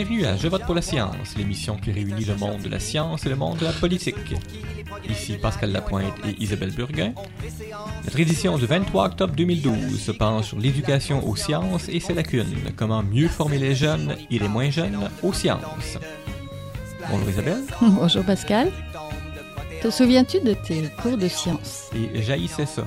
Bienvenue à Je vote pour la science, l'émission qui réunit le monde de la science et le monde de la politique. Ici Pascal Lapointe et Isabelle Burguin. Notre édition du 23 octobre 2012 se penche sur l'éducation aux sciences et ses lacunes, comment mieux former les jeunes et les moins jeunes aux sciences. Bonjour Isabelle. Bonjour Pascal. Te souviens-tu de tes cours de sciences? Et jaillissait ça.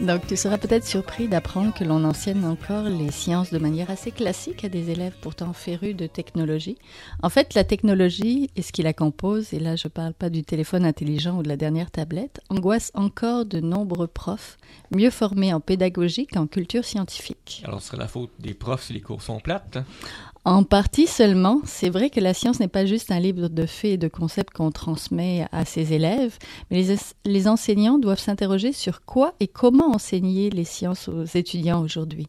Donc, tu seras peut-être surpris d'apprendre que l'on enseigne encore les sciences de manière assez classique à des élèves pourtant férus de technologie. En fait, la technologie et ce qui la compose, et là je ne parle pas du téléphone intelligent ou de la dernière tablette, angoisse encore de nombreux profs mieux formés en pédagogie qu'en culture scientifique. Alors, ce serait la faute des profs si les cours sont plates en partie seulement. C'est vrai que la science n'est pas juste un livre de faits et de concepts qu'on transmet à ses élèves, mais les, enseignants doivent s'interroger sur quoi et comment enseigner les sciences aux étudiants aujourd'hui.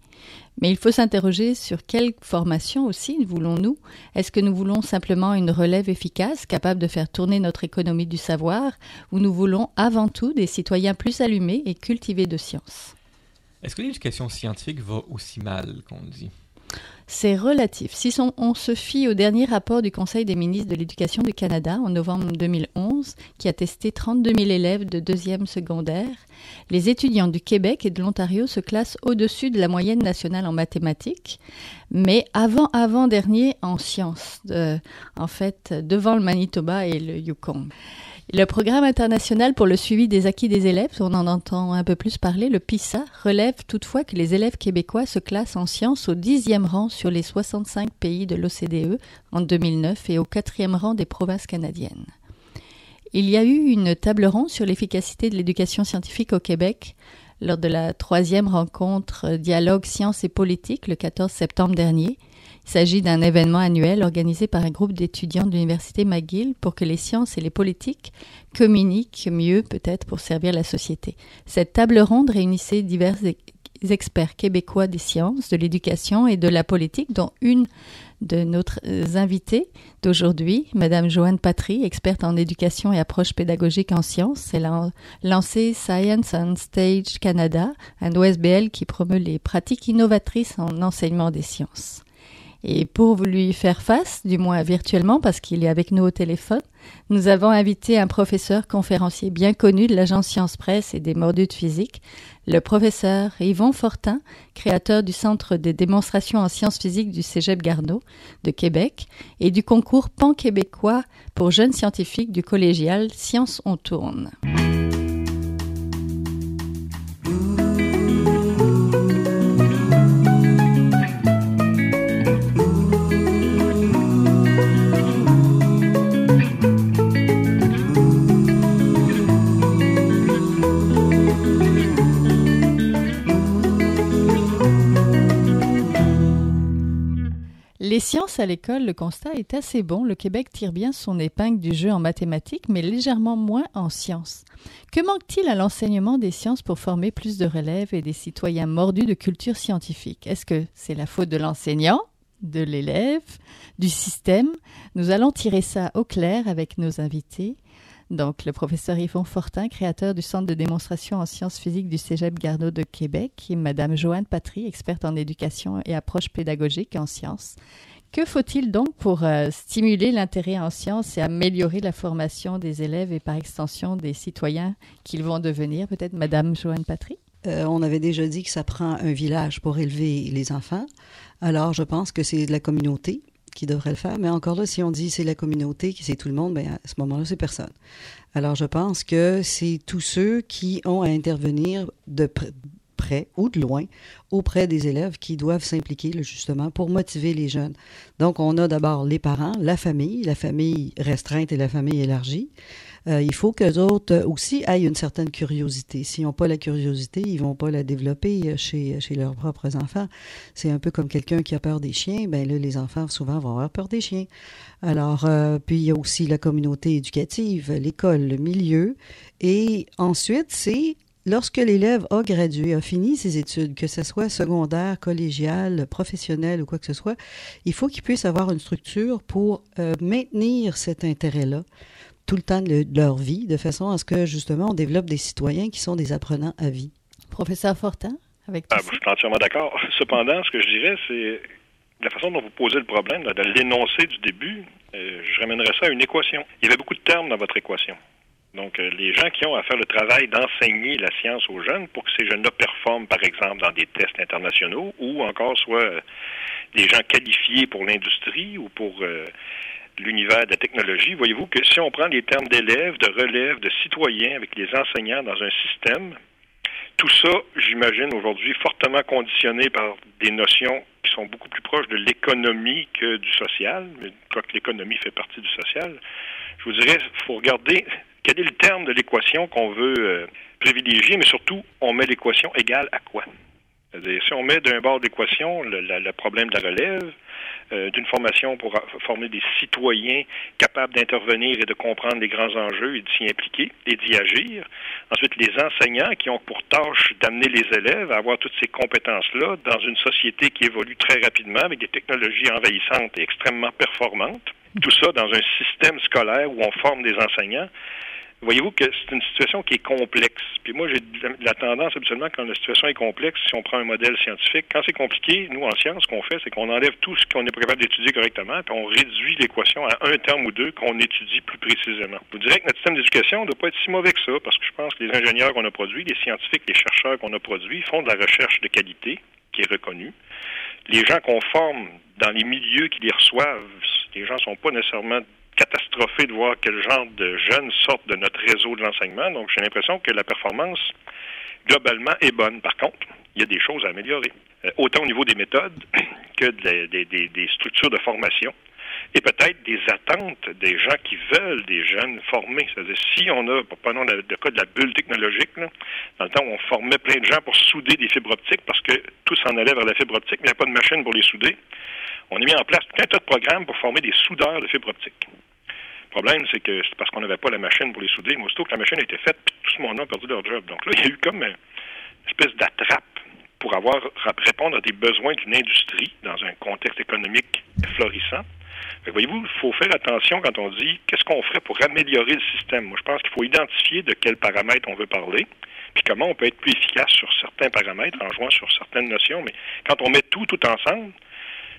Mais il faut s'interroger sur quelle formation aussi voulons-nous? Est-ce que nous voulons simplement une relève efficace, capable de faire tourner notre économie du savoir, ou nous voulons avant tout des citoyens plus allumés et cultivés de science? Est-ce que l'éducation scientifique va aussi mal qu'on dit? C'est relatif. Si on, se fie au dernier rapport du Conseil des ministres de l'Éducation du Canada en novembre 2011, qui a testé 32 000 élèves de deuxième secondaire, les étudiants du Québec et de l'Ontario se classent au-dessus de la moyenne nationale en mathématiques, mais avant-avant-dernier en sciences, en fait, devant le Manitoba et le Yukon. Le programme international pour le suivi des acquis des élèves, on en entend un peu plus parler, le PISA, relève toutefois que les élèves québécois se classent en sciences au dixième rang sur les 65 pays de l'OCDE en 2009 et au quatrième rang des provinces canadiennes. Il y a eu une table ronde sur l'efficacité de l'éducation scientifique au Québec lors de la troisième rencontre Dialogue sciences et politique le 14 septembre dernier. Il s'agit d'un événement annuel organisé par un groupe d'étudiants de l'Université McGill pour que les sciences et les politiques communiquent mieux peut-être pour servir la société. Cette table ronde réunissait divers experts québécois des sciences, de l'éducation et de la politique, dont une de notre invitées d'aujourd'hui, Madame Joanne Patry, experte en éducation et approche pédagogique en sciences. Elle a lancé Science on Stage Canada, un OSBL qui promeut les pratiques innovatrices en enseignement des sciences. Et pour lui faire face, du moins virtuellement, parce qu'il est avec nous au téléphone, nous avons invité un professeur conférencier bien connu de l'agence Science Presse et des mordus de physique, le professeur Yvon Fortin, créateur du Centre de démonstration en sciences physiques du Cégep Garneau de Québec et du concours pan-québécois pour jeunes scientifiques du collégial Sciences on tourne. Les sciences à l'école, le constat est assez bon. Le Québec tire bien son épingle du jeu en mathématiques, mais légèrement moins en sciences. Que manque-t-il à l'enseignement des sciences pour former plus de relèves et des citoyens mordus de culture scientifique? Est-ce que c'est la faute de l'enseignant de l'élève, du système? Nous allons tirer ça au clair avec nos invités. Donc, le professeur Yvon Fortin, créateur du Centre de démonstration en sciences physiques du Cégep Garneau de Québec, et Madame Joanne Patry, experte en éducation et approche pédagogique en sciences. Que faut-il donc pour euh, stimuler l'intérêt en sciences et améliorer la formation des élèves et par extension des citoyens qu'ils vont devenir? Peut-être Madame Joanne Patry? Euh, on avait déjà dit que ça prend un village pour élever les enfants. Alors, je pense que c'est de la communauté qui devrait le faire. Mais encore là, si on dit c'est la communauté, c'est tout le monde, ben à ce moment-là, c'est personne. Alors, je pense que c'est tous ceux qui ont à intervenir de près ou de loin auprès des élèves qui doivent s'impliquer justement pour motiver les jeunes. Donc, on a d'abord les parents, la famille, la famille restreinte et la famille élargie. Euh, il faut qu'eux autres aussi aient une certaine curiosité. S'ils n'ont pas la curiosité, ils vont pas la développer chez, chez leurs propres enfants. C'est un peu comme quelqu'un qui a peur des chiens. Ben là, les enfants souvent vont avoir peur des chiens. Alors, euh, puis il y a aussi la communauté éducative, l'école, le milieu. Et ensuite, c'est Lorsque l'élève a gradué, a fini ses études, que ce soit secondaire, collégial, professionnel ou quoi que ce soit, il faut qu'il puisse avoir une structure pour euh, maintenir cet intérêt-là tout le temps de leur vie, de façon à ce que, justement, on développe des citoyens qui sont des apprenants à vie. Professeur Fortin, avec ah, Je suis entièrement d'accord. Cependant, ce que je dirais, c'est la façon dont vous posez le problème, de l'énoncer du début, euh, je ramènerais ça à une équation. Il y avait beaucoup de termes dans votre équation. Donc, euh, les gens qui ont à faire le travail d'enseigner la science aux jeunes pour que ces jeunes-là performent, par exemple, dans des tests internationaux ou encore soit euh, des gens qualifiés pour l'industrie ou pour l'univers de la technologie, voyez-vous que si on prend les termes d'élèves, de relève, de citoyens avec les enseignants dans un système, tout ça, j'imagine, aujourd'hui, fortement conditionné par des notions qui sont beaucoup plus proches de l'économie que du social, mais que l'économie fait partie du social. Je vous dirais, il faut regarder quel est le terme de l'équation qu'on veut euh, privilégier, mais surtout, on met l'équation égale à quoi? Si on met d'un bord d'équation le, le, problème de la relève, euh, d'une formation pour former des citoyens capables d'intervenir et de comprendre les grands enjeux et de s'y impliquer et d'y agir. Ensuite, les enseignants qui ont pour tâche d'amener les élèves à avoir toutes ces compétences-là dans une société qui évolue très rapidement avec des technologies envahissantes et extrêmement performantes. Tout ça dans un système scolaire où on forme des enseignants voyez-vous que c'est une situation qui est complexe. Puis moi, j'ai la tendance habituellement, quand la situation est complexe, si on prend un modèle scientifique, quand c'est compliqué, nous, en science, ce qu'on fait, c'est qu'on enlève tout ce qu'on est pas capable d'étudier correctement, puis on réduit l'équation à un terme ou deux qu'on étudie plus précisément. Vous direz que notre système d'éducation ne doit pas être si mauvais que ça, parce que je pense que les ingénieurs qu'on a produits, les scientifiques, les chercheurs qu'on a produits font de la recherche de qualité qui est reconnue. Les gens qu'on forme dans les milieux qui les reçoivent, les gens ne sont pas nécessairement catastrophé de voir quel genre de jeunes sortent de notre réseau de l'enseignement. Donc, j'ai l'impression que la performance, globalement, est bonne. Par contre, il y a des choses à améliorer, euh, autant au niveau des méthodes que des, structures de formation et peut-être des attentes des gens qui veulent des jeunes formés. C'est-à-dire, si on a, prenons le, le cas de la bulle technologique, dans le temps où on formait plein de gens pour souder des fibres optiques parce que tout s'en allait vers la fibre optique, mais il n'y a pas de machine pour les souder, on a mis en place tout un tas de programmes pour former des soudeurs de fibres optiques. Le problème, c'est que c'est parce qu'on n'avait pas la machine pour les souder. Mais aussitôt que la machine a été faite, tout ce monde a perdu leur job. Donc là, il y a eu comme une espèce d'attrape pour avoir répondre à des besoins d'une industrie dans un contexte économique florissant. Voyez-vous, il faut faire attention quand on dit qu'est-ce qu'on ferait pour améliorer le système? Moi, je pense qu'il faut identifier de quels paramètres on veut parler, puis comment on peut être plus efficace sur certains paramètres en jouant sur certaines notions. Mais quand on met tout tout ensemble,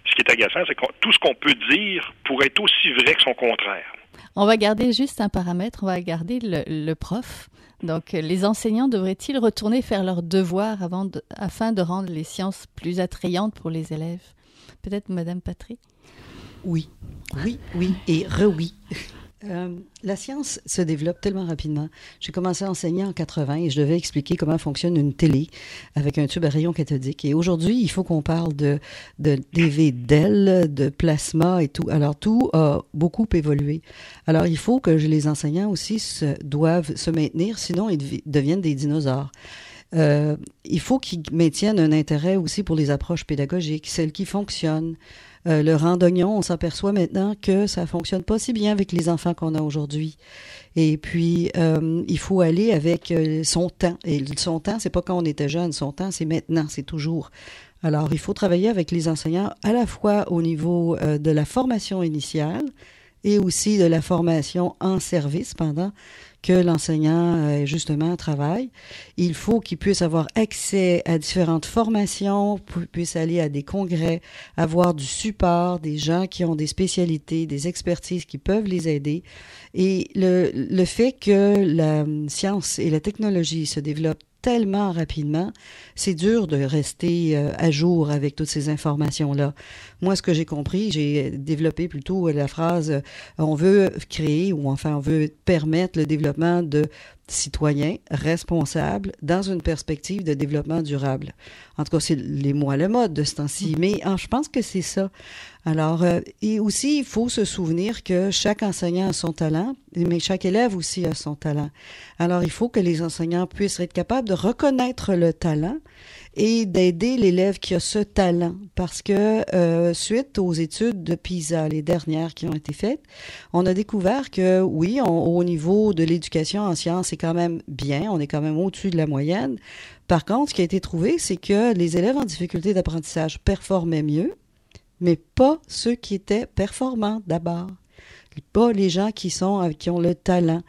ce qui est agaçant, c'est que tout ce qu'on peut dire pourrait être aussi vrai que son contraire. On va garder juste un paramètre, on va garder le, prof. Donc, les enseignants devraient-ils retourner faire leurs devoirs avant afin de rendre les sciences plus attrayantes pour les élèves? Peut-être Madame Patry? Oui, oui, oui et re-oui. Euh, la science se développe tellement rapidement. J'ai commencé à enseigner en 80 et je devais expliquer comment fonctionne une télé avec un tube à rayon cathodique. Et aujourd'hui, il faut qu'on parle de, de d'ailes, de plasma et tout. Alors, tout a beaucoup évolué. Alors, il faut que les enseignants aussi doivent se maintenir, sinon ils deviennent des dinosaures. Euh, il faut qu'ils maintiennent un intérêt aussi pour les approches pédagogiques, celles qui fonctionnent. Euh, le randognon, on s'aperçoit maintenant que ça fonctionne pas si bien avec les enfants qu'on a aujourd'hui. Et puis, euh, il faut aller avec euh, son temps. Et son temps, c'est pas quand on était jeune. Son temps, c'est maintenant, c'est toujours. Alors, il faut travailler avec les enseignants à la fois au niveau de la formation initiale et aussi de la formation en service pendant que l'enseignant, euh, justement, travaille. Il faut qu'il puisse avoir accès à différentes formations, puisse aller à des congrès, avoir du support, des gens qui ont des spécialités, des expertises qui peuvent les aider. Et le, le fait que la science et la technologie se développent tellement rapidement, c'est dur de rester euh, à jour avec toutes ces informations-là. Moi, ce que j'ai compris, j'ai développé plutôt la phrase euh, on veut créer ou enfin on veut permettre le développement de citoyens responsables dans une perspective de développement durable. En tout cas, c'est les mots à la mode de ce temps-ci, mm. mais ah, je pense que c'est ça. Alors, euh, et aussi, il faut se souvenir que chaque enseignant a son talent, mais chaque élève aussi a son talent. Alors, il faut que les enseignants puissent être capables de reconnaître le talent et d'aider l'élève qui a ce talent. Parce que euh, suite aux études de PISA, les dernières qui ont été faites, on a découvert que oui, au niveau de l'éducation en sciences, c'est quand même bien, on est quand même au-dessus de la moyenne. Par contre, ce qui a été trouvé, c'est que les élèves en difficulté d'apprentissage performaient mieux, mais pas ceux qui étaient performants d'abord. Pas les gens qui sont qui ont le talent.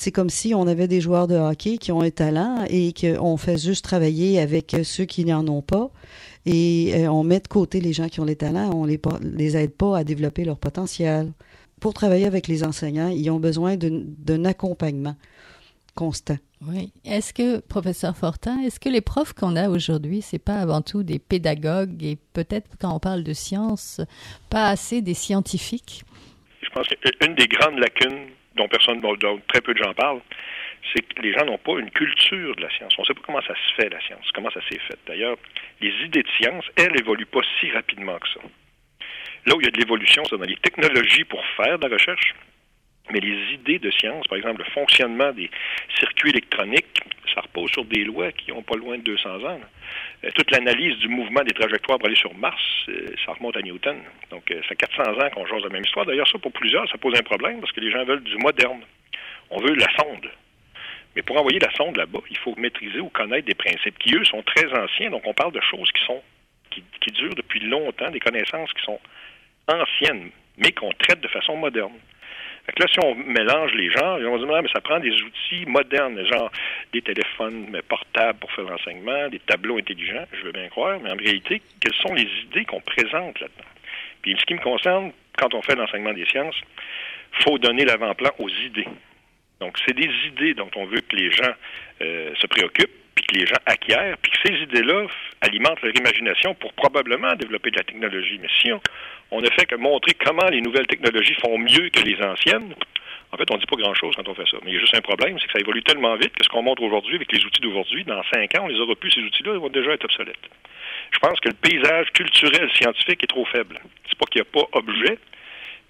C'est comme si on avait des joueurs de hockey qui ont un talent et qu'on fait juste travailler avec ceux qui n'en ont pas. Et euh, on met de côté les gens qui ont les talents, on les, les aide pas à développer leur potentiel. Pour travailler avec les enseignants, ils ont besoin d'un accompagnement constant. Oui. Est-ce que, professeur Fortin, est-ce que les profs qu'on a aujourd'hui, c'est pas avant tout des pédagogues et peut-être quand on parle de sciences, pas assez des scientifiques? Je pense qu'une des grandes lacunes dont personne, dont très peu de gens parlent, c'est que les gens n'ont pas une culture de la science. On ne sait pas comment ça se fait, la science, comment ça s'est fait. D'ailleurs, les idées de science, elles, n'évoluent pas si rapidement que ça. Là où il y a de l'évolution, c'est dans les technologies pour faire de la recherche, mais les idées de science, par exemple, le fonctionnement des circuits électroniques, ça repose sur des lois qui n'ont pas loin de 200 ans. Euh, toute l'analyse du mouvement des trajectoires pour aller sur Mars, euh, ça remonte à Newton. Donc, euh, ça 400 ans qu'on change la même histoire. D'ailleurs, ça, pour plusieurs, ça pose un problème parce que les gens veulent du moderne. On veut la sonde. Mais pour envoyer la sonde là-bas, il faut maîtriser ou connaître des principes qui, eux, sont très anciens. Donc, on parle de choses qui sont qui durent depuis longtemps, des connaissances qui sont anciennes, mais qu'on traite de façon moderne. Là, si on mélange les gens, on se dit, mais ça prend des outils modernes, genre des téléphones portables pour faire l'enseignement, des tableaux intelligents, je veux bien croire, mais en réalité, quelles sont les idées qu'on présente là-dedans? Puis, ce qui me concerne, quand on fait l'enseignement des sciences, faut donner l'avant-plan aux idées. Donc, c'est des idées dont on veut que les gens euh, se préoccupent, que les gens acquièrent, puis que ces idées-là alimentent leur imagination pour probablement développer de la technologie. Mais si on, ne fait que montrer comment les nouvelles technologies font mieux que les anciennes, en fait, on ne dit pas grand-chose quand on fait ça. Mais il y a juste un problème, c'est que ça évolue tellement vite que ce qu'on montre aujourd'hui avec les outils d'aujourd'hui, dans cinq ans, on les aura plus, ces outils-là, ils vont déjà être obsolètes. Je pense que le paysage culturel scientifique est trop faible. C'est pas qu'il n'y a pas objet,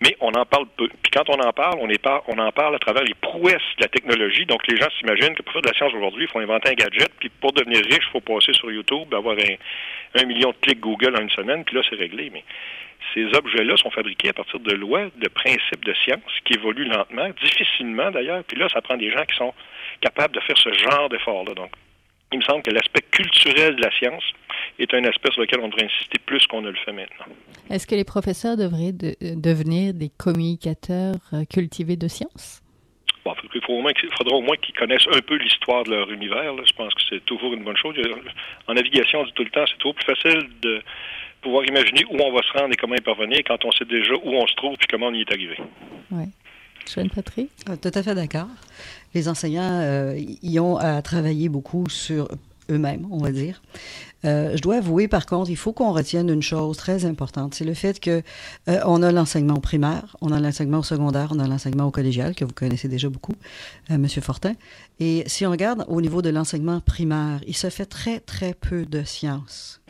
mais on en parle peu. Puis quand on en parle, on, est pas, on en parle à travers les prouesses de la technologie. Donc les gens s'imaginent que pour faire de la science aujourd'hui, il faut inventer un gadget, puis pour devenir riche, il faut passer sur YouTube, avoir un, million de clics Google en une semaine, puis là, c'est réglé. Mais ces objets-là sont fabriqués à partir de lois, de principes de science qui évoluent lentement, difficilement d'ailleurs. Puis là, ça prend des gens qui sont capables de faire ce genre d'effort-là. Donc, il me semble que l'aspect culturel de la science est un aspect sur lequel on devrait insister plus qu'on ne le fait maintenant. Est-ce que les professeurs devraient euh, devenir des communicateurs euh, cultivés de science? Bon, il, faudra au moins qu'ils connaissent un peu l'histoire de leur univers. Je pense que c'est toujours une bonne chose. En navigation, on dit tout le temps, c'est toujours plus facile de pouvoir imaginer où on va se rendre et comment y parvenir quand on sait déjà où on se trouve et comment on y est arrivé. Oui. Joanne Patrick? Ah, tout à fait d'accord. Les enseignants, euh, y ont à travailler beaucoup sur eux-mêmes, on va dire. Euh, je dois avouer, par contre, il faut qu'on retienne une chose très importante, c'est le fait que euh, on a l'enseignement primaire, on a l'enseignement secondaire, on a l'enseignement collégial que vous connaissez déjà beaucoup, euh, Monsieur Fortin. Et si on regarde au niveau de l'enseignement primaire, il se fait très très peu de sciences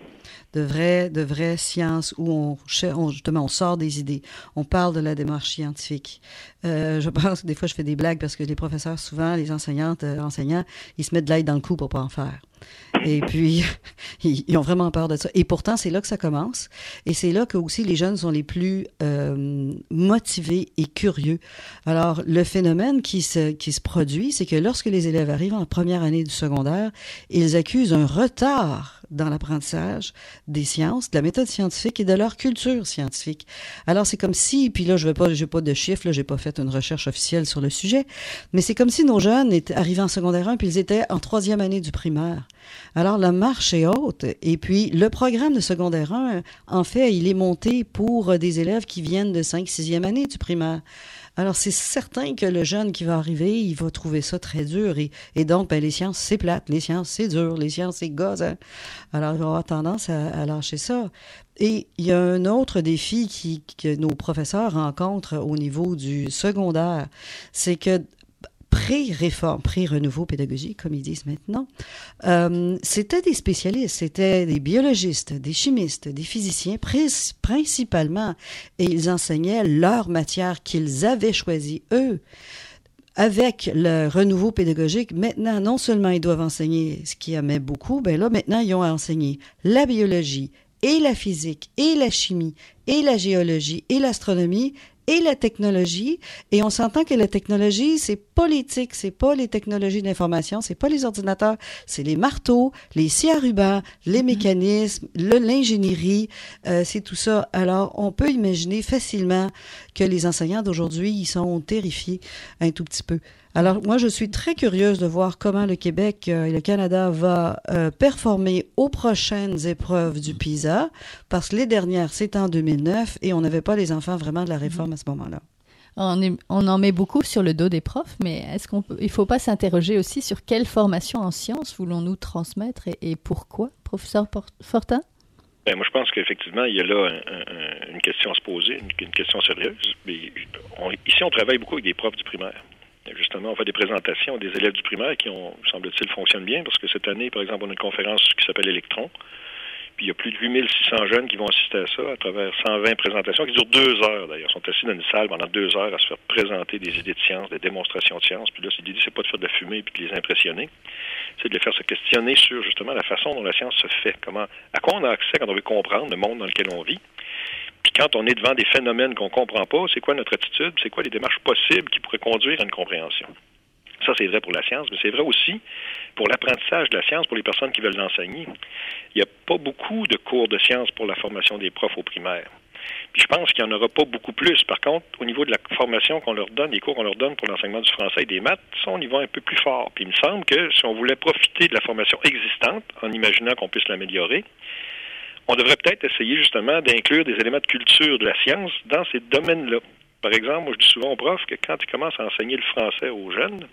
de vraies, de vraies sciences où on, on, justement on sort des idées, on parle de la démarche scientifique. Euh, je pense que des fois je fais des blagues parce que les professeurs, souvent les enseignantes, euh, enseignants, ils se mettent de l'aide dans le cou pour pas en faire. Et puis, ils, ont vraiment peur de ça. Et pourtant, c'est là que ça commence. Et c'est là que aussi les jeunes sont les plus euh, motivés et curieux. Alors, le phénomène qui se, qui se produit, c'est que lorsque les élèves arrivent en première année du secondaire, ils accusent un retard dans l'apprentissage des sciences, de la méthode scientifique et de leur culture scientifique. Alors c'est comme si, puis là je vais pas, j'ai pas de chiffres, là j'ai pas fait une recherche officielle sur le sujet, mais c'est comme si nos jeunes étaient arrivés en secondaire 1 puis ils étaient en troisième année du primaire. Alors la marche est haute et puis le programme de secondaire 1, en fait, il est monté pour des élèves qui viennent de 5 6e année du primaire. Alors, c'est certain que le jeune qui va arriver, il va trouver ça très dur. Et, donc, ben, les sciences, c'est plate. Les sciences, c'est dur. Les sciences, c'est gosse. Hein. Alors, il va avoir tendance à, à, lâcher ça. Et il y a un autre défi qui, que nos professeurs rencontrent au niveau du secondaire. C'est que pré-réforme, pré-renouveau pédagogique, comme ils disent maintenant, euh, c'était des spécialistes, c'était des biologistes, des chimistes, des physiciens, principalement, et ils enseignaient leur matière qu'ils avaient choisie, eux. Avec le renouveau pédagogique, maintenant, non seulement ils doivent enseigner ce qui aimait beaucoup, ben là, maintenant, ils ont à enseigner la biologie, et la physique, et la chimie, et la géologie, et l'astronomie, et la technologie. Et on s'entend que la technologie, c'est politique, c'est pas les technologies d'information, c'est pas les ordinateurs, c'est les marteaux, les scies à ruban, les mm-hmm. mécanismes, l'ingénierie, euh, c'est tout ça. Alors, on peut imaginer facilement que les enseignants d'aujourd'hui, ils sont terrifiés un tout petit peu Alors, moi, je suis très curieuse de voir comment le Québec euh, et le Canada va euh, performer aux prochaines épreuves du PISA, parce que les dernières, c'était en 2009 et on n'avait pas les enfants vraiment de la réforme à ce moment-là. On, est- on en met beaucoup sur le dos des profs, mais est-ce qu'on peut, il faut pas s'interroger aussi sur quelle formation en sciences voulons-nous transmettre et, et pourquoi, professeur Fortin? Ben, moi, je pense qu'effectivement, il y a là un- un- une question à se poser, une, une question sérieuse. Mais on- ici, on travaille beaucoup avec des profs du primaire. Justement, on fait des présentations des élèves du primaire qui ont, semble-t-il, fonctionnent bien parce que cette année, par exemple, on a une conférence qui s'appelle Electron. Puis il y a plus de 8600 jeunes qui vont assister à ça à travers 120 présentations qui durent deux heures d'ailleurs. Ils sont assis dans une salle pendant deux heures à se faire présenter des idées de science, des démonstrations de science. Puis là, c'est- l'idée, c'est pas de faire de la fumée puis de les impressionner. C'est de les faire se questionner sur justement la façon dont la science se fait. Comment, à quoi on a accès quand on veut comprendre le monde dans lequel on vit. Puis quand on est devant des phénomènes qu'on comprend pas, c'est quoi notre attitude, c'est quoi les démarches possibles qui pourraient conduire à une compréhension? Ça, c'est vrai pour la science, mais c'est vrai aussi pour l'apprentissage de la science pour les personnes qui veulent l'enseigner. Il n'y a pas beaucoup de cours de sciences pour la formation des profs au primaire. Puis je pense qu'il n'y en aura pas beaucoup plus. Par contre, au niveau de la formation qu'on leur donne, les cours qu'on leur donne pour l'enseignement du français et des maths, ça, on y va un peu plus fort. Puis il me semble que si on voulait profiter de la formation existante, en imaginant qu'on puisse l'améliorer, on devrait peut-être essayer justement d'inclure des éléments de culture de la science dans ces domaines-là. Par exemple, moi je dis souvent aux profs que quand ils commencent à enseigner le français aux jeunes,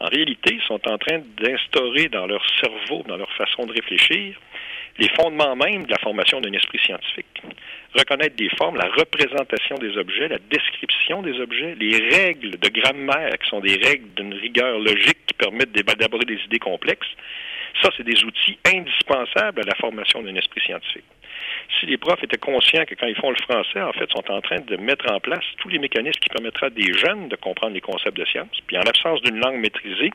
en réalité, ils sont en train d'instaurer dans leur cerveau, dans leur façon de réfléchir, les fondements même de la formation d'un esprit scientifique. Reconnaître des formes, la représentation des objets, la description des objets, les règles de grammaire, qui sont des règles d'une rigueur logique qui permettent d'élaborer des idées complexes. Ça, c'est des outils indispensables à la formation d'un esprit scientifique. Si les profs étaient conscients que quand ils font le français, en fait, sont en train de mettre en place tous les mécanismes qui permettraient à des jeunes de comprendre les concepts de science, puis en l'absence d'une langue maîtrisée,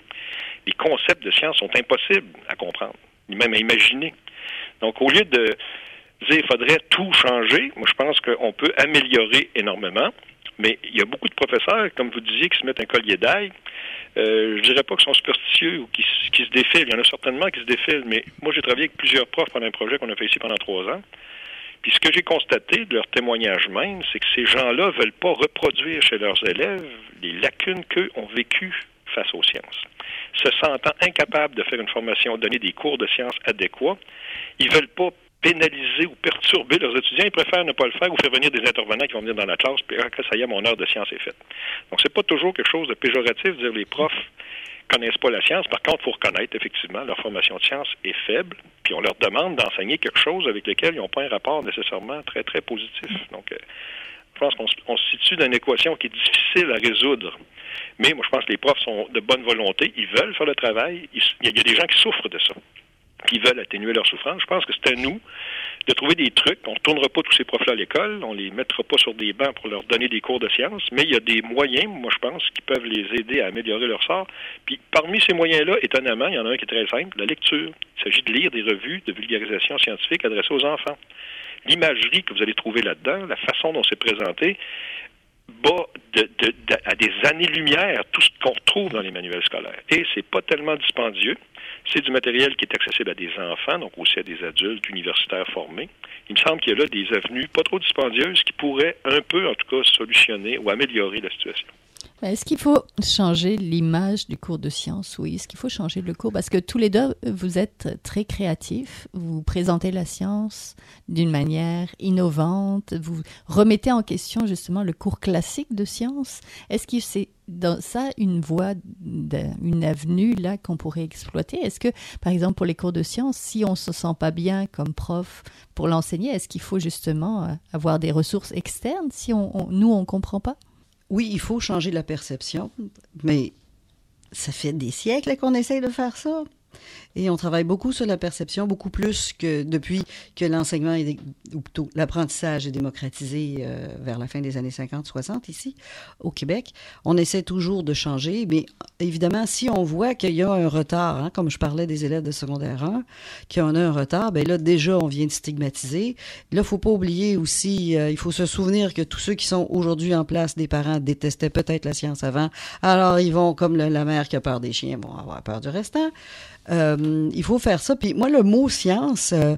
les concepts de science sont impossibles à comprendre, ni même à imaginer. Donc, au lieu de dire qu'il faudrait tout changer, moi, je pense qu'on peut améliorer énormément. Mais il y a beaucoup de professeurs, comme vous disiez, qui se mettent un collier d'ail. Euh, je dirais pas qu'ils sont superstitieux ou qui, qui se défilent. Il y en a certainement qui se défilent, mais moi, j'ai travaillé avec plusieurs profs pendant un projet qu'on a fait ici pendant trois ans. Puis ce que j'ai constaté de leur témoignage même, c'est que ces gens-là veulent pas reproduire chez leurs élèves les lacunes qu'eux ont vécues face aux sciences. Se sentant incapables de faire une formation, donner des cours de sciences adéquats, ils veulent pas pénaliser ou perturber leurs étudiants. Ils préfèrent ne pas le faire ou faire venir des intervenants qui vont venir dans la classe, puis ah, ça y est, mon heure de science est faite. Donc, c'est pas toujours quelque chose de péjoratif de dire les profs connaissent pas la science. Par contre, il faut reconnaître, effectivement, leur formation de science est faible, puis on leur demande d'enseigner quelque chose avec lequel ils n'ont pas un rapport nécessairement très, très positif. Donc, euh, je pense qu'on se- situe dans une équation qui est difficile à résoudre. Mais moi, je pense que les profs sont de bonne volonté, ils veulent faire le travail. Il y a des gens qui souffrent de ça, qui veulent atténuer leur souffrance. Je pense que c'est à nous de trouver des trucs. On ne retournera pas tous ces profs-là à l'école, on les mettra pas sur des bancs pour leur donner des cours de sciences, mais il y a des moyens, moi je pense, qui peuvent les aider à améliorer leur sort. Puis parmi ces moyens-là, étonnamment, il y en a un qui est très simple, la lecture. Il s'agit de lire des revues de vulgarisation scientifique adressées aux enfants. L'imagerie que vous allez trouver là-dedans, la façon dont c'est présenté, de- à des années-lumière tout ce qu'on retrouve dans les manuels scolaires. Et c'est pas tellement dispendieux. C'est du matériel qui est accessible à des enfants, donc aussi à des adultes universitaires formés. Il me semble qu'il y a là des avenues pas trop dispendieuses qui pourraient un peu, en tout cas, solutionner ou améliorer la situation. Est-ce qu'il faut changer l'image du cours de sciences? Oui. Est-ce qu'il faut changer le cours? Parce que tous les deux, vous êtes très créatifs. Vous présentez la science d'une manière innovante. Vous remettez en question justement le cours classique de sciences. Est-ce que c'est dans ça une voie, une avenue là qu'on pourrait exploiter? Est-ce que, par exemple, pour les cours de sciences, si on se sent pas bien comme prof pour l'enseigner, est-ce qu'il faut justement euh, avoir des ressources externes si on, on- nous, on comprend pas? Oui, il faut changer la perception, mais ça fait des siècles qu'on essaye de faire ça. Et on travaille beaucoup sur la perception, beaucoup plus que depuis que l'enseignement, ou plutôt l'apprentissage est démocratisé euh, vers la fin des années 50-60 ici, au Québec. On essaie toujours de changer, mais évidemment, si on voit qu'il y a un retard, hein, comme je parlais des élèves de secondaire 1, qu'il y en a un retard, ben là, déjà, on vient de stigmatiser. Là, faut pas oublier aussi, euh, il faut se souvenir que tous ceux qui sont aujourd'hui en place, des parents détestaient peut-être la science avant, alors ils vont, comme la mère qui a peur des chiens, vont avoir peur du restant. Euh, il faut faire ça. Puis moi, le mot science, euh,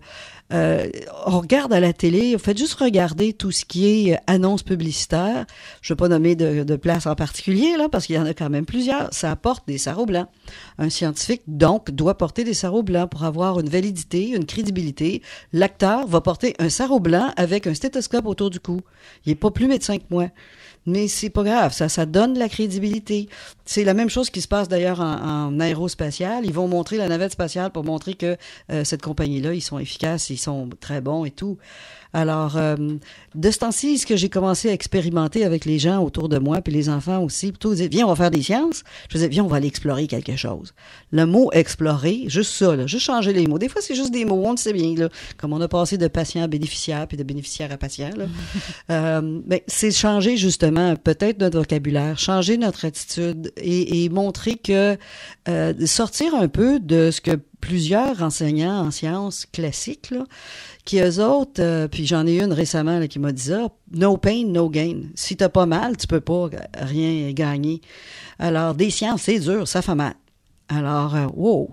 Euh, on regarde à la télé, faites juste regarder tout ce qui est annonce publicitaire. Je ne vais pas nommer de, de place en particulier, là, parce qu'il y en a quand même plusieurs. Ça apporte des sarraux blancs. Un scientifique, donc, doit porter des sarraux blancs pour avoir une validité, une crédibilité. L'acteur va porter un sarrau blanc avec un stéthoscope autour du cou. Il n'est pas plus médecin que moi. Mais c'est pas grave, ça, ça donne la crédibilité. C'est la même chose qui se passe d'ailleurs en, en, aérospatial. Ils vont montrer la navette spatiale pour montrer que euh, cette compagnie-là, ils sont efficaces, ils sont très bons et tout. Alors, euh, de ce temps-ci, ce que j'ai commencé à expérimenter avec les gens autour de moi, puis les enfants aussi, plutôt dire, viens, on va faire des sciences. Je disais, viens, on va aller explorer quelque chose. Le mot explorer, juste ça, là, juste changer les mots. Des fois, c'est juste des mots, on le sait bien, là, comme on a passé de patient à bénéficiaire, puis de bénéficiaire à patient. Là. euh, mais c'est changer justement peut-être notre vocabulaire, changer notre attitude et, et montrer que euh, sortir un peu de ce que plusieurs enseignants en sciences classiques, qui eux autres, euh, puis j'en ai une récemment qui m'a dit ça, no pain, no gain. Si t'as pas mal, tu peux pas rien gagner. Alors, des sciences, c'est dur, ça fait mal. Alors, euh, wow,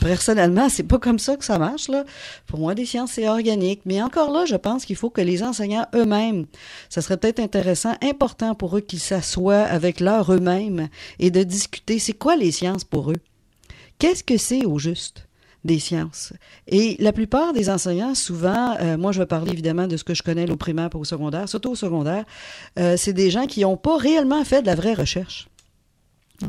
personnellement, c'est pas comme ça que ça marche, là. Pour moi, des sciences, c'est organique. Mais encore là, je pense qu'il faut que les enseignants eux-mêmes, ça serait peut-être intéressant, important pour eux qu'ils s'assoient avec leur eux-mêmes et de discuter c'est quoi les sciences pour eux? Qu'est-ce que c'est au juste? des sciences? Et la plupart des enseignants, souvent, euh, moi je vais parler évidemment de ce que je connais au primaire pour au secondaire, surtout au secondaire, euh, c'est des gens qui n'ont pas réellement fait de la vraie recherche.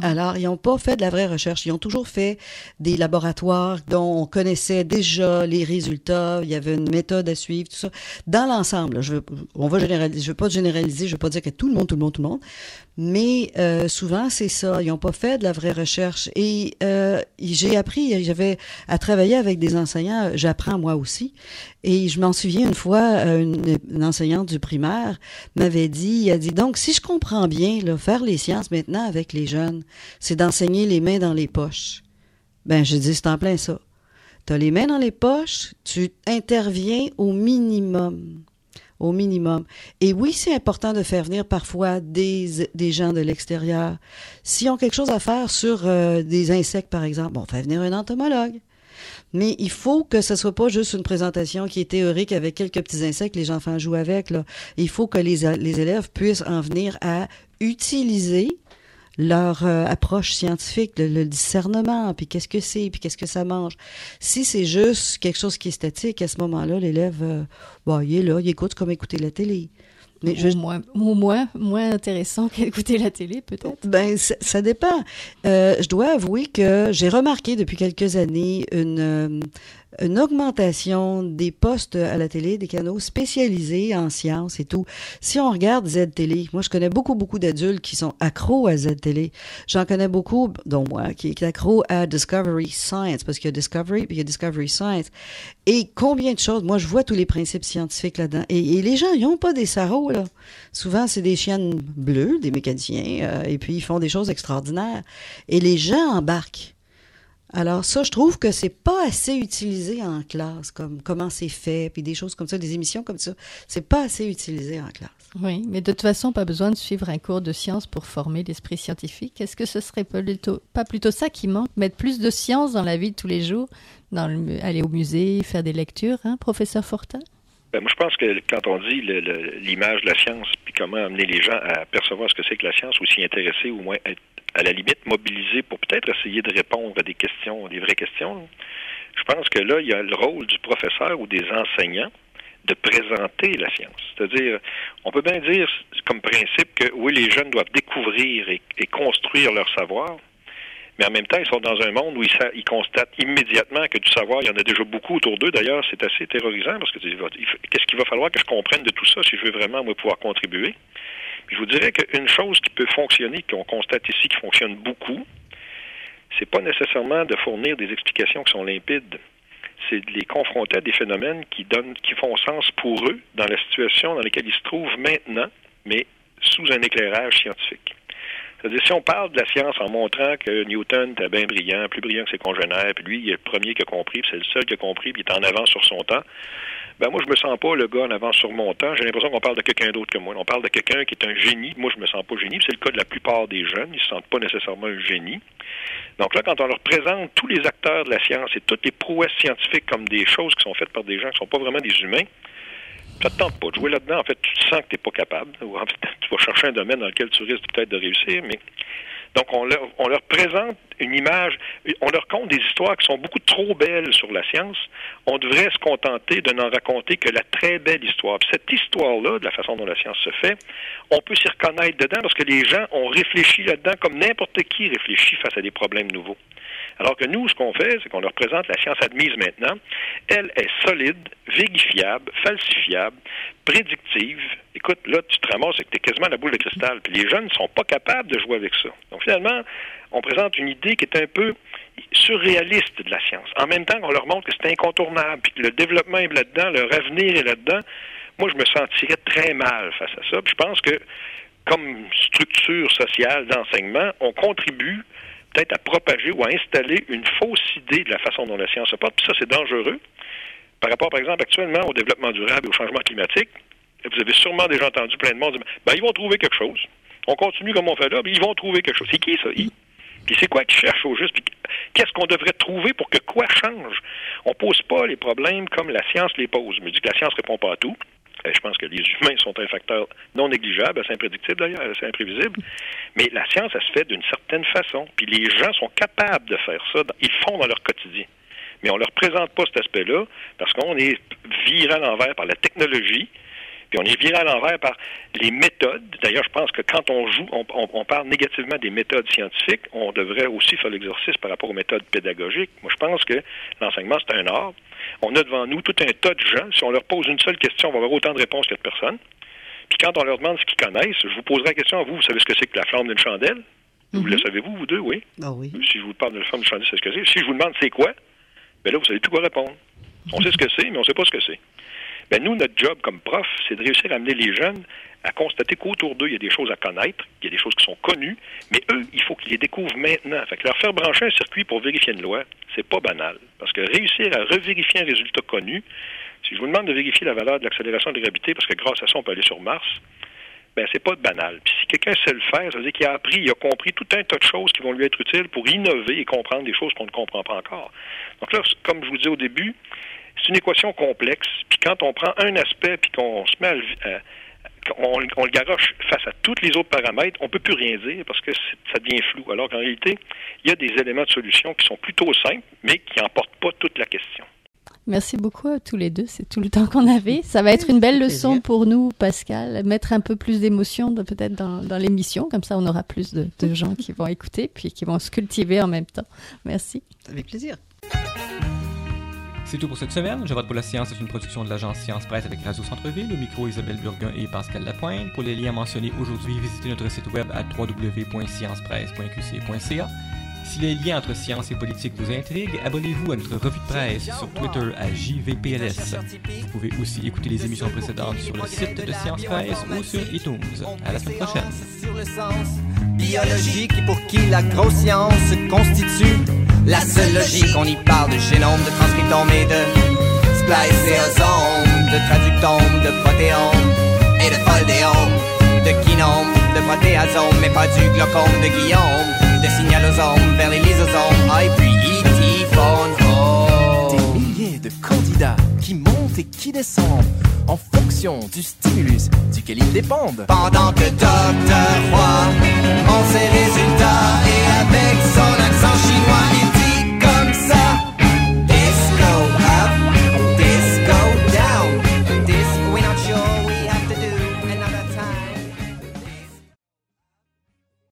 Alors, ils n'ont pas fait de la vraie recherche. Ils ont toujours fait des laboratoires dont on connaissait déjà les résultats. Il y avait une méthode à suivre, tout ça. Dans l'ensemble, je veux, on va généraliser. Je veux pas généraliser. Je veux pas dire que tout le monde, tout le monde, tout le monde. Mais euh, souvent, c'est ça. Ils n'ont pas fait de la vraie recherche. Et euh, j'ai appris. J'avais à travailler avec des enseignants. J'apprends moi aussi. Et je m'en souviens une fois, une, une, enseignante du primaire m'avait dit, elle a dit donc si je comprends bien, là, faire les sciences maintenant avec les jeunes, c'est d'enseigner les mains dans les poches. Ben je dis c'est en plein ça. Tu as les mains dans les poches, tu interviens au minimum. Au minimum. Et oui, c'est important de faire venir parfois des, des gens de l'extérieur. S'ils ont quelque chose à faire sur euh, des insectes, par exemple, bon, fait venir un entomologue. Mais il faut que ce soit pas juste une présentation qui est théorique avec quelques petits insectes les enfants jouent avec. Il faut que les, les élèves puissent en venir à utiliser leur euh, approche scientifique, le, le discernement, puis qu'est-ce que c'est, puis qu'est-ce que ça mange. Si c'est juste quelque chose qui est statique, à ce moment-là, l'élève, euh, bon, il est là, il écoute comme écouter la télé. Mais je... moins, moins, moins intéressant qu'écouter la télé, peut-être. Ben, ça, ça dépend. Euh, je dois avouer que j'ai remarqué depuis quelques années une, euh, une augmentation des postes à la télé, des canaux spécialisés en sciences et tout. Si on regarde Z-Télé, moi je connais beaucoup, beaucoup d'adultes qui sont accros à Z-Télé. J'en connais beaucoup, dont moi, qui est accro à Discovery Science, parce qu'il y a Discovery, puis il y a Discovery Science. Et combien de choses, moi je vois tous les principes scientifiques là-dedans. Et, les gens, ils n'ont pas des sarraux, là. Souvent, c'est des chiennes bleues, des mécaniciens, euh, et puis ils font des choses extraordinaires. Et les gens embarquent. Alors ça, je trouve que c'est pas assez utilisé en classe, comme comment c'est fait, puis des choses comme ça, des émissions comme ça, c'est pas assez utilisé en classe. Oui, mais de toute façon, pas besoin de suivre un cours de sciences pour former l'esprit scientifique. Est-ce que ce serait pas plutôt, pas plutôt ça qui manque, mettre plus de science dans la vie de tous les jours, dans le, aller au musée, faire des lectures, hein, professeur Fortin? Ben, moi, je pense que quand on dit l'image de la science, puis comment amener les gens à percevoir ce que c'est que la science, ou s'y intéresser, ou au moins être à la limite mobilisés pour peut-être essayer de répondre à des questions, des vraies questions, je pense que là, il y a le rôle du professeur ou des enseignants de présenter la science. C'est-à-dire, on peut bien dire comme principe que oui, les jeunes doivent découvrir et, construire leur savoir, mais en même temps, ils sont dans un monde où ils, constatent immédiatement que du savoir, il y en a déjà beaucoup autour d'eux. D'ailleurs, c'est assez terrorisant parce que qu'est-ce qu'il va falloir que je comprenne de tout ça si je veux vraiment pouvoir contribuer? Je vous dirais qu'une chose qui peut fonctionner, qu'on constate ici qui fonctionne beaucoup, c'est pas nécessairement de fournir des explications qui sont limpides. C'est de les confronter à des phénomènes qui donnent, qui font sens pour eux dans la situation dans laquelle ils se trouvent maintenant, mais sous un éclairage scientifique. C'est-à-dire, si on parle de la science en montrant que Newton était bien brillant, plus brillant que ses congénères, puis lui, il est le premier qui a compris, puis c'est le seul qui a compris, puis il est en avance sur son temps, ben moi, je me sens pas le gars en avance sur mon temps. J'ai l'impression qu'on parle de quelqu'un d'autre que moi. On parle de quelqu'un qui est un génie. Moi, je me sens pas génie. C'est le cas de la plupart des jeunes. Ils se sentent pas nécessairement un génie. Donc là, quand on leur présente tous les acteurs de la science et toutes les prouesses scientifiques comme des choses qui sont faites par des gens qui sont pas vraiment des humains, ça te tente pas de jouer là-dedans. En fait, tu sens que tu n'es pas capable. En fait, tu vas chercher un domaine dans lequel tu risques peut-être de réussir, mais donc, on leur, présente une image, on leur conte des histoires qui sont beaucoup trop belles sur la science. On devrait se contenter de n'en raconter que la très belle histoire. Cette histoire-là, de la façon dont la science se fait, on peut s'y reconnaître dedans parce que les gens ont réfléchi là-dedans comme n'importe qui réfléchit face à des problèmes nouveaux. Alors que nous, ce qu'on fait, c'est qu'on leur présente la science admise maintenant. Elle est solide, vérifiable, falsifiable, prédictive. Écoute, là, tu te ramasses et que tu es quasiment la boule de cristal. Puis les jeunes ne sont pas capables de jouer avec ça. Donc finalement, on présente une idée qui est un peu surréaliste de la science. En même temps qu'on leur montre que c'est incontournable, puis que le développement est là-dedans, leur avenir est là-dedans, moi, je me sentirais très mal face à ça. Je pense que, comme structure sociale d'enseignement, on contribue peut-être à propager ou à installer une fausse idée de la façon dont la science se porte. Puis ça, c'est dangereux. Par rapport, par exemple, actuellement au développement durable et au changement climatique, vous avez sûrement déjà entendu plein de monde dire ben, ils vont trouver quelque chose. On continue comme on fait là, mais ils vont trouver quelque chose. C'est qui ça? Ils? Puis c'est quoi qu'ils cherchent au juste? Puis qu'est-ce qu'on devrait trouver pour que quoi change? On pose pas les problèmes comme la science les pose. Je me dis que la science répond pas à tout. Euh, je pense que les humains sont un facteur non négligeable, assez imprédictible d'ailleurs, assez imprévisible. Mais la science, elle se fait d'une certaine façon. Puis les gens sont capables de faire ça. Ils font dans leur quotidien. Mais on leur présente pas cet aspect-là parce qu'on est viré à l'envers par la technologie, puis on est viré à l'envers par les méthodes. D'ailleurs, je pense que quand on joue, on, parle négativement des méthodes scientifiques, on devrait aussi faire l'exercice par rapport aux méthodes pédagogiques. Moi, je pense que l'enseignement, c'est un art. On a devant nous tout un tas de gens. Si on leur pose une seule question, on va avoir autant de réponses que de personnes. Puis quand on leur demande ce qu'ils connaissent, je vous poserai la question à vous. Vous savez ce que c'est que la flamme d'une chandelle? Vous le mhm. savez-vous, vous deux, oui? Ah oui. Si je vous parle de la flamme d'une chandelle, c'est ce que c'est. Si je vous demande c'est quoi, bien là, vous savez plus quoi répondre. On sait ce que c'est, mais on ne sait pas ce que c'est. Ben nous, notre job comme prof, c'est de réussir à amener les jeunes à constater qu'autour d'eux, il y a des choses à connaître, qu'il y a des choses qui sont connues, mais eux, il faut qu'ils les découvrent maintenant. Fait que leur faire brancher un circuit pour vérifier une loi, c'est pas banal. Parce que réussir à revérifier un résultat connu, si je vous demande de vérifier la valeur de l'accélération de la gravité, parce que grâce à ça, on peut aller sur Mars, ben c'est pas banal. Puis si quelqu'un sait le faire, ça veut dire qu'il a appris, il a compris tout un tas de choses qui vont lui être utiles pour innover et comprendre des choses qu'on ne comprend pas encore. Donc là, comme je vous disais au début, c'est une équation complexe. Puis quand on prend un aspect puis qu'on se met à, on, le garoche face à tous les autres paramètres, on ne peut plus rien dire parce que ça devient flou. Alors qu'en réalité, il y a des éléments de solution qui sont plutôt simples, mais qui n'emportent pas toute la question. Merci beaucoup à tous les deux. C'est tout le temps qu'on avait. Ça va être une belle leçon pour nous, Pascal. Mettre un peu plus d'émotion peut-être dans, l'émission. Comme ça, on aura plus de, de gens qui vont écouter puis qui vont se cultiver en même temps. Merci. Avec plaisir. C'est tout pour cette semaine. Je vote pour la science est une production de l'agence Science Presse avec Radio Centre-Ville. Au micro, Isabelle Burguin et Pascal Lapointe. Pour les liens mentionnés aujourd'hui, visitez notre site web à www.sciencepresse.qc.ca. Si les liens entre science et politique vous intriguent, abonnez-vous à notre revue de presse sur Twitter à JVPLS. Vous pouvez aussi écouter les émissions précédentes sur le site de Science Presse ou sur iTunes. À la semaine prochaine. Biologique pour qui la grosse science constitue la seule logique, on y parle de génome, de transcriptome et de spliceosome, de traductome, de protéome et de foldéome, de kinome, de protéasome, mais pas du glaucome, de guillaume, de signalosome vers les lysosomes, ah, et puis itiphone, oh. Des milliers de candidats qui montent et qui descendent en fonction du stimulus duquel ils dépendent. Pendant que Dr. Roy, on ses résultats et avec son accent chinois,